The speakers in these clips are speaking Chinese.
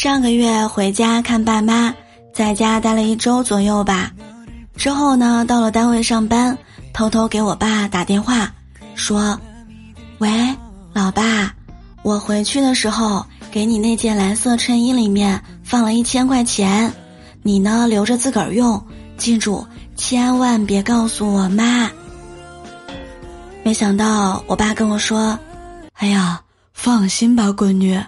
上个月回家看爸妈，在家待了一周左右吧。之后呢，到了单位上班，偷偷给我爸打电话，说：“喂，老爸，我回去的时候给你那件蓝色衬衣里面放了一千块钱，你呢留着自个儿用，记住千万别告诉我妈。”没想到我爸跟我说：“哎呀，放心吧，闺女。”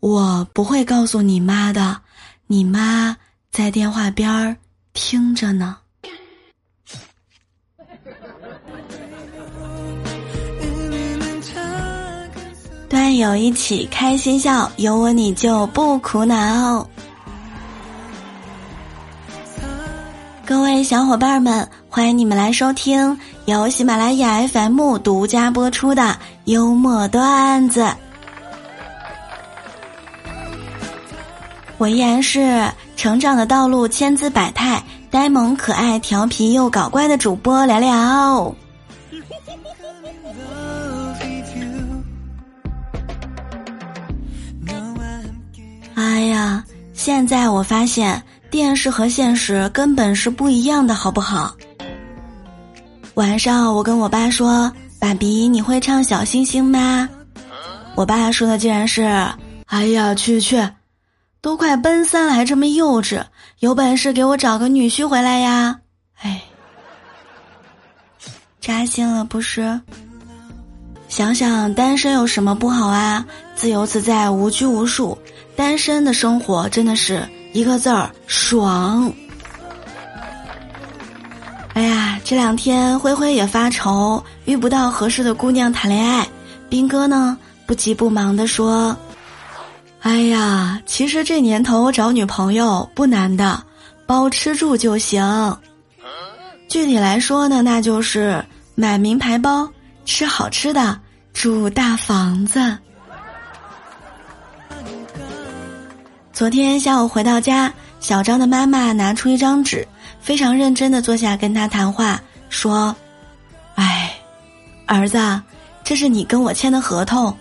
我不会告诉你妈的，你妈在电话边儿听着呢。段友一起开心笑，有我你就不苦恼。各位小伙伴们，欢迎你们来收听由喜马拉雅 FM 独家播出的幽默段子。我依然是成长的道路千姿百态、呆萌可爱、调皮又搞怪的主播聊聊。哎呀，现在我发现电视和现实根本是不一样的，好不好？晚上我跟我爸说：“爸比，你会唱小星星吗？”我爸说的竟然是：“哎呀，去去。”都快奔三了，还这么幼稚！有本事给我找个女婿回来呀！哎，扎心了不是？想想单身有什么不好啊？自由自在，无拘无束，单身的生活真的是一个字儿爽！哎呀，这两天灰灰也发愁，遇不到合适的姑娘谈恋爱。兵哥呢，不急不忙的说。哎呀，其实这年头找女朋友不难的，包吃住就行。具体来说呢，那就是买名牌包、吃好吃的、住大房子。昨天下午回到家，小张的妈妈拿出一张纸，非常认真的坐下跟他谈话，说：“哎，儿子，这是你跟我签的合同，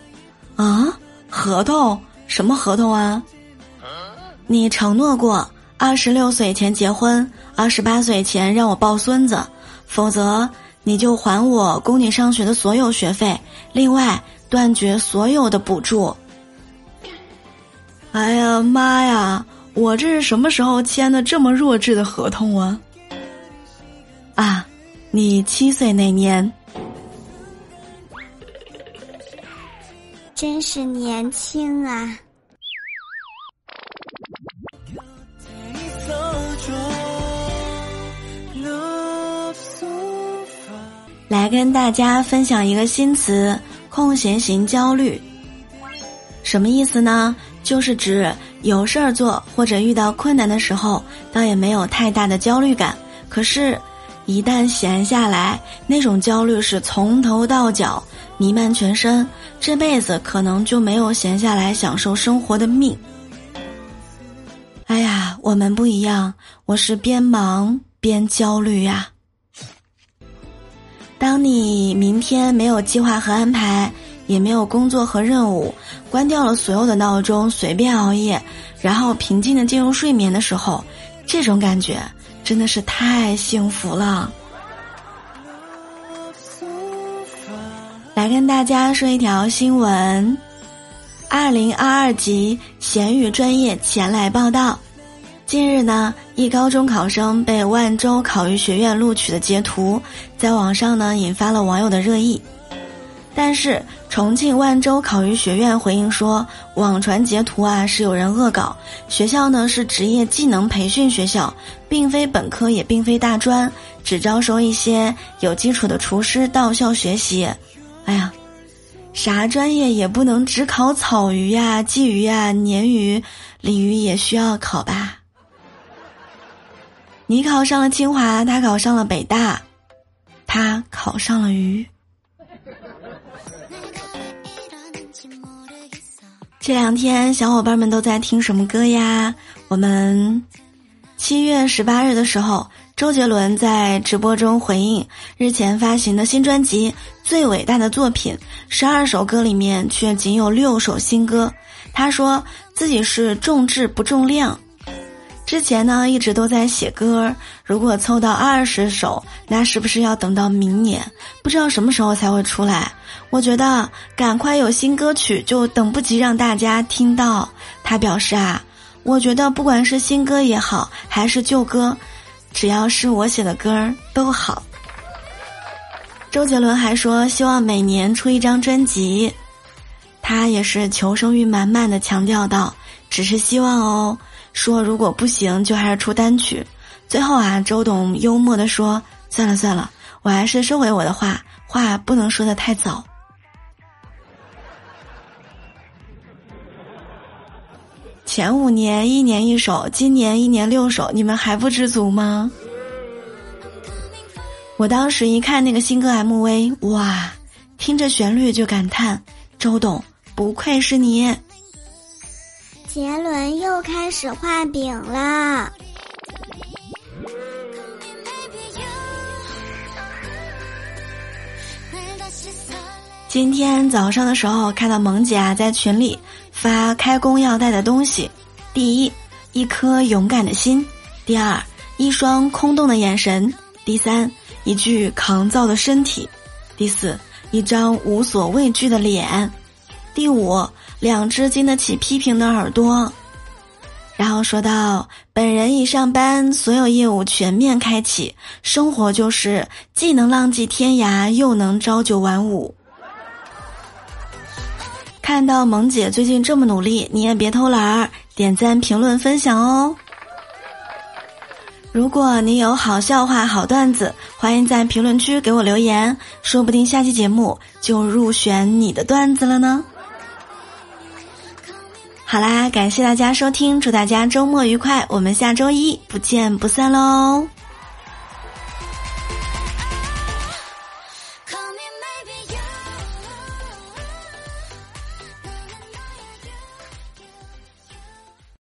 啊，合同。”什么合同啊？你承诺过二十六岁前结婚，二十八岁前让我抱孙子，否则你就还我供你上学的所有学费，另外断绝所有的补助。哎呀妈呀！我这是什么时候签的这么弱智的合同啊？啊，你七岁那年。真是年轻啊！来跟大家分享一个新词“空闲型焦虑”，什么意思呢？就是指有事儿做或者遇到困难的时候，倒也没有太大的焦虑感，可是，一旦闲下来，那种焦虑是从头到脚。弥漫全身，这辈子可能就没有闲下来享受生活的命。哎呀，我们不一样，我是边忙边焦虑呀。当你明天没有计划和安排，也没有工作和任务，关掉了所有的闹钟，随便熬夜，然后平静的进入睡眠的时候，这种感觉真的是太幸福了。来跟大家说一条新闻：二零二二级咸鱼专业前来报道。近日呢，一高中考生被万州烤鱼学院录取的截图，在网上呢引发了网友的热议。但是重庆万州烤鱼学院回应说，网传截图啊是有人恶搞，学校呢是职业技能培训学校，并非本科，也并非大专，只招收一些有基础的厨师到校学习。哎呀，啥专业也不能只考草鱼呀、鲫鱼呀、鲶鱼、鲤鱼也需要考吧？你考上了清华，他考上了北大，他考上了鱼。这两天小伙伴们都在听什么歌呀？我们七月十八日的时候。周杰伦在直播中回应日前发行的新专辑《最伟大的作品》，十二首歌里面却仅有六首新歌，他说自己是重质不重量。之前呢一直都在写歌，如果凑到二十首，那是不是要等到明年？不知道什么时候才会出来。我觉得赶快有新歌曲，就等不及让大家听到。他表示啊，我觉得不管是新歌也好，还是旧歌，只要是我写的歌儿都好。周杰伦还说希望每年出一张专辑，他也是求生欲满满的强调道：“只是希望哦。”说如果不行，就还是出单曲。最后啊，周董幽默的说：“算了算了，我还是收回我的话，话不能说的太早。”前五年一年一首，今年一年六首，你们还不知足吗？我当时一看那个新歌 MV，哇，听着旋律就感叹：周董不愧是你。杰伦又开始画饼了。今天早上的时候，看到萌姐啊在群里发开工要带的东西：第一，一颗勇敢的心；第二，一双空洞的眼神；第三，一具抗造的身体；第四，一张无所畏惧的脸；第五。两只经得起批评的耳朵，然后说到：“本人一上班，所有业务全面开启，生活就是既能浪迹天涯，又能朝九晚五。”看到萌姐最近这么努力，你也别偷懒儿，点赞、评论、分享哦。如果你有好笑话、好段子，欢迎在评论区给我留言，说不定下期节目就入选你的段子了呢。好啦，感谢大家收听，祝大家周末愉快，我们下周一不见不散喽。